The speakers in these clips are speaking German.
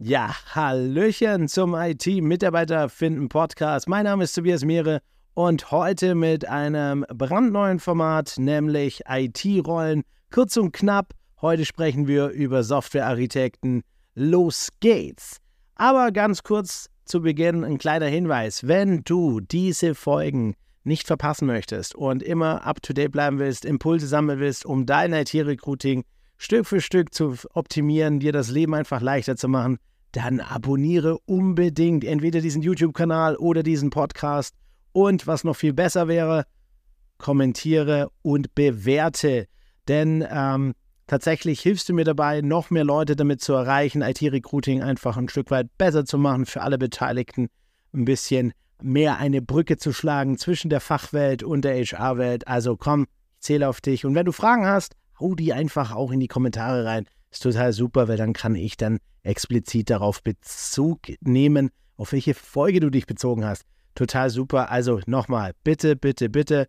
Ja, Hallöchen zum IT-Mitarbeiter finden Podcast. Mein Name ist Tobias Mehre und heute mit einem brandneuen Format, nämlich IT-Rollen. Kurz und knapp, heute sprechen wir über Softwarearchitekten. Los geht's! Aber ganz kurz zu Beginn ein kleiner Hinweis. Wenn du diese Folgen nicht verpassen möchtest und immer up-to-date bleiben willst, Impulse sammeln willst, um dein IT-Recruiting Stück für Stück zu optimieren, dir das Leben einfach leichter zu machen, dann abonniere unbedingt entweder diesen YouTube-Kanal oder diesen Podcast. Und was noch viel besser wäre, kommentiere und bewerte. Denn ähm, tatsächlich hilfst du mir dabei, noch mehr Leute damit zu erreichen, IT-Recruiting einfach ein Stück weit besser zu machen, für alle Beteiligten ein bisschen mehr eine Brücke zu schlagen zwischen der Fachwelt und der HR-Welt. Also komm, ich zähle auf dich. Und wenn du Fragen hast, hau die einfach auch in die Kommentare rein. Ist total super, weil dann kann ich dann explizit darauf Bezug nehmen, auf welche Folge du dich bezogen hast. Total super. Also nochmal, bitte, bitte, bitte,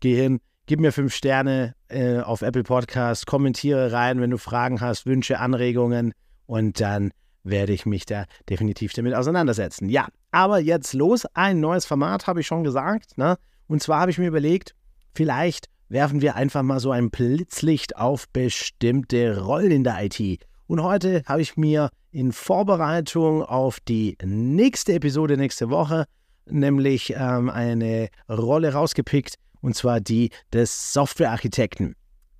geh hin, gib mir fünf Sterne äh, auf Apple Podcast, kommentiere rein, wenn du Fragen hast, Wünsche, Anregungen und dann werde ich mich da definitiv damit auseinandersetzen. Ja, aber jetzt los. Ein neues Format habe ich schon gesagt. Ne? Und zwar habe ich mir überlegt, vielleicht werfen wir einfach mal so ein Blitzlicht auf bestimmte Rollen in der IT. Und heute habe ich mir in Vorbereitung auf die nächste Episode nächste Woche nämlich ähm, eine Rolle rausgepickt, und zwar die des Softwarearchitekten.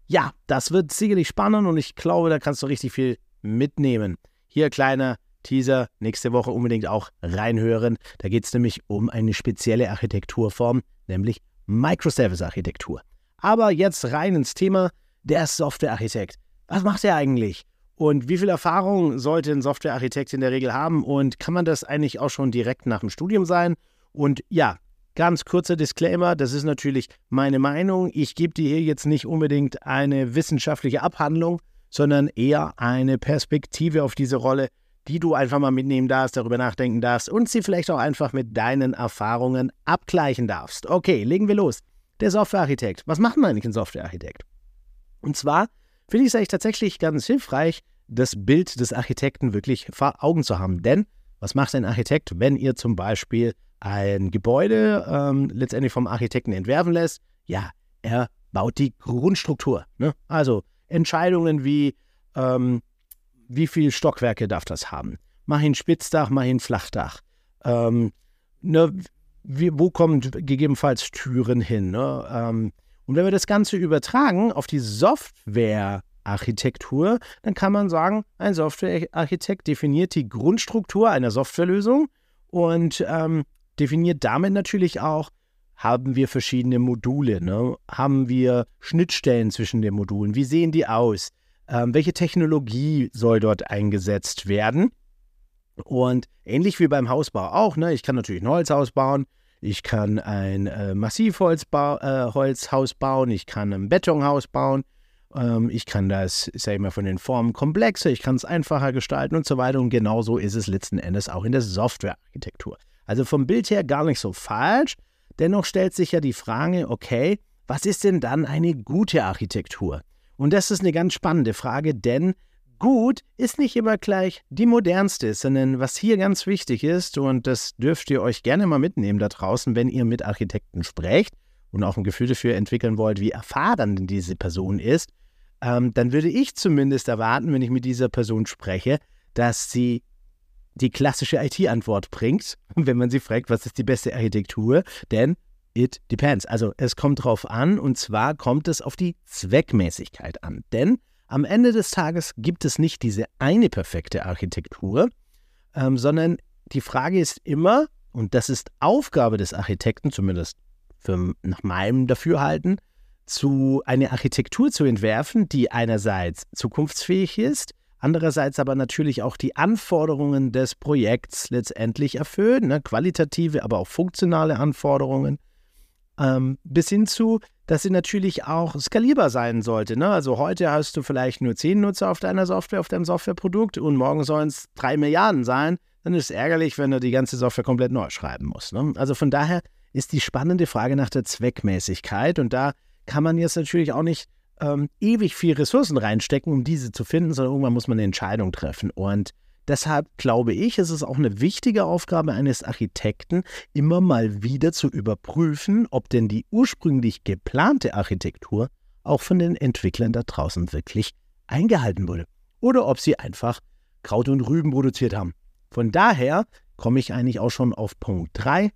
Ja, das wird sicherlich spannend und ich glaube, da kannst du richtig viel mitnehmen. Hier kleiner Teaser, nächste Woche unbedingt auch reinhören. Da geht es nämlich um eine spezielle Architekturform, nämlich Microservice-Architektur. Aber jetzt rein ins Thema der Softwarearchitekt. Was macht er eigentlich? Und wie viel Erfahrung sollte ein Softwarearchitekt in der Regel haben? Und kann man das eigentlich auch schon direkt nach dem Studium sein? Und ja, ganz kurzer Disclaimer, das ist natürlich meine Meinung. Ich gebe dir hier jetzt nicht unbedingt eine wissenschaftliche Abhandlung, sondern eher eine Perspektive auf diese Rolle, die du einfach mal mitnehmen darfst, darüber nachdenken darfst und sie vielleicht auch einfach mit deinen Erfahrungen abgleichen darfst. Okay, legen wir los der Softwarearchitekt. Was macht man eigentlich ein Softwarearchitekt? Und zwar finde ich es eigentlich tatsächlich ganz hilfreich, das Bild des Architekten wirklich vor Augen zu haben. Denn was macht ein Architekt, wenn ihr zum Beispiel ein Gebäude ähm, letztendlich vom Architekten entwerfen lässt? Ja, er baut die Grundstruktur. Ne? Also Entscheidungen wie, ähm, wie viele Stockwerke darf das haben? Mach ihn Spitzdach, mach ihn Flachdach. Ähm, ne, wie, wo kommen gegebenenfalls Türen hin? Ne? Ähm, und wenn wir das Ganze übertragen auf die Softwarearchitektur, dann kann man sagen, ein Softwarearchitekt definiert die Grundstruktur einer Softwarelösung und ähm, definiert damit natürlich auch, haben wir verschiedene Module, ne? haben wir Schnittstellen zwischen den Modulen, wie sehen die aus, ähm, welche Technologie soll dort eingesetzt werden. Und ähnlich wie beim Hausbau auch, ne? ich kann natürlich ein Holzhaus bauen, ich kann ein äh, Massivholzhaus äh, bauen, ich kann ein Betonhaus bauen, ähm, ich kann das, sag ich mal, von den Formen komplexer, ich kann es einfacher gestalten und so weiter. Und genauso ist es letzten Endes auch in der Softwarearchitektur. Also vom Bild her gar nicht so falsch. Dennoch stellt sich ja die Frage, okay, was ist denn dann eine gute Architektur? Und das ist eine ganz spannende Frage, denn gut ist nicht immer gleich die modernste, sondern was hier ganz wichtig ist, und das dürft ihr euch gerne mal mitnehmen da draußen, wenn ihr mit Architekten sprecht und auch ein Gefühl dafür entwickeln wollt, wie erfahren denn diese Person ist, ähm, dann würde ich zumindest erwarten, wenn ich mit dieser Person spreche, dass sie die klassische IT-Antwort bringt, wenn man sie fragt, was ist die beste Architektur, denn it depends. Also es kommt drauf an und zwar kommt es auf die Zweckmäßigkeit an. Denn am Ende des Tages gibt es nicht diese eine perfekte Architektur, ähm, sondern die Frage ist immer, und das ist Aufgabe des Architekten, zumindest für, nach meinem Dafürhalten, zu eine Architektur zu entwerfen, die einerseits zukunftsfähig ist, andererseits aber natürlich auch die Anforderungen des Projekts letztendlich erfüllt, ne, qualitative, aber auch funktionale Anforderungen, ähm, bis hin zu dass sie natürlich auch skalierbar sein sollte. Ne? Also heute hast du vielleicht nur 10 Nutzer auf deiner Software, auf deinem Softwareprodukt und morgen sollen es 3 Milliarden sein. Dann ist es ärgerlich, wenn du die ganze Software komplett neu schreiben musst. Ne? Also von daher ist die spannende Frage nach der Zweckmäßigkeit und da kann man jetzt natürlich auch nicht ähm, ewig viel Ressourcen reinstecken, um diese zu finden, sondern irgendwann muss man eine Entscheidung treffen. Und Deshalb glaube ich, ist es auch eine wichtige Aufgabe eines Architekten, immer mal wieder zu überprüfen, ob denn die ursprünglich geplante Architektur auch von den Entwicklern da draußen wirklich eingehalten wurde. Oder ob sie einfach Kraut und Rüben produziert haben. Von daher komme ich eigentlich auch schon auf Punkt 3,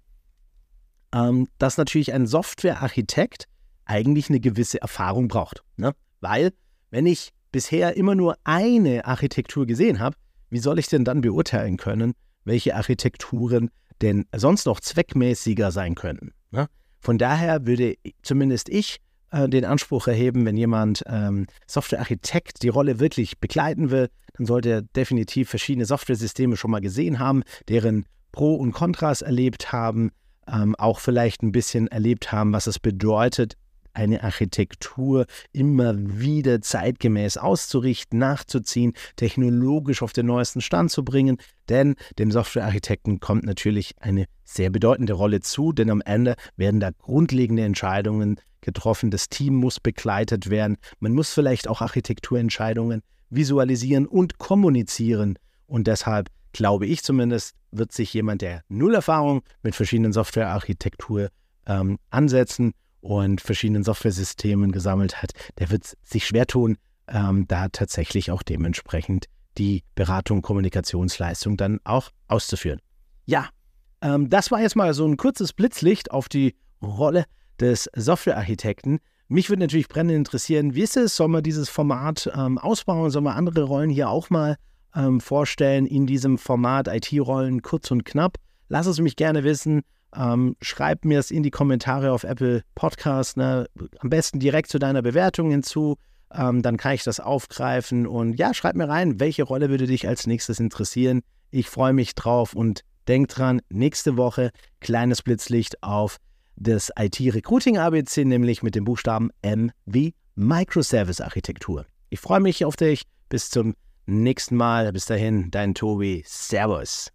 ähm, dass natürlich ein Softwarearchitekt eigentlich eine gewisse Erfahrung braucht. Ne? Weil, wenn ich bisher immer nur eine Architektur gesehen habe, wie soll ich denn dann beurteilen können, welche Architekturen denn sonst noch zweckmäßiger sein könnten? Ne? Von daher würde zumindest ich äh, den Anspruch erheben, wenn jemand ähm, Softwarearchitekt die Rolle wirklich begleiten will, dann sollte er definitiv verschiedene Softwaresysteme schon mal gesehen haben, deren Pro und Kontras erlebt haben, ähm, auch vielleicht ein bisschen erlebt haben, was es bedeutet, eine Architektur immer wieder zeitgemäß auszurichten, nachzuziehen, technologisch auf den neuesten Stand zu bringen. Denn dem Softwarearchitekten kommt natürlich eine sehr bedeutende Rolle zu, denn am Ende werden da grundlegende Entscheidungen getroffen. Das Team muss begleitet werden. Man muss vielleicht auch Architekturentscheidungen visualisieren und kommunizieren. Und deshalb glaube ich zumindest, wird sich jemand, der null Erfahrung mit verschiedenen Softwarearchitektur ähm, ansetzen und verschiedenen Softwaresystemen gesammelt hat, der wird sich schwer tun, ähm, da tatsächlich auch dementsprechend die Beratung, Kommunikationsleistung dann auch auszuführen. Ja, ähm, das war jetzt mal so ein kurzes Blitzlicht auf die Rolle des Softwarearchitekten. Mich würde natürlich brennend interessieren, wie ist es? Sollen wir dieses Format ähm, ausbauen? Sollen wir andere Rollen hier auch mal ähm, vorstellen in diesem Format IT-Rollen kurz und knapp? Lass es mich gerne wissen. Ähm, schreib mir es in die Kommentare auf Apple Podcast. Ne? Am besten direkt zu deiner Bewertung hinzu. Ähm, dann kann ich das aufgreifen. Und ja, schreib mir rein, welche Rolle würde dich als nächstes interessieren. Ich freue mich drauf und denk dran, nächste Woche kleines Blitzlicht auf das IT-Recruiting ABC, nämlich mit dem Buchstaben M wie Microservice-Architektur. Ich freue mich auf dich. Bis zum nächsten Mal. Bis dahin, dein Tobi. Servus.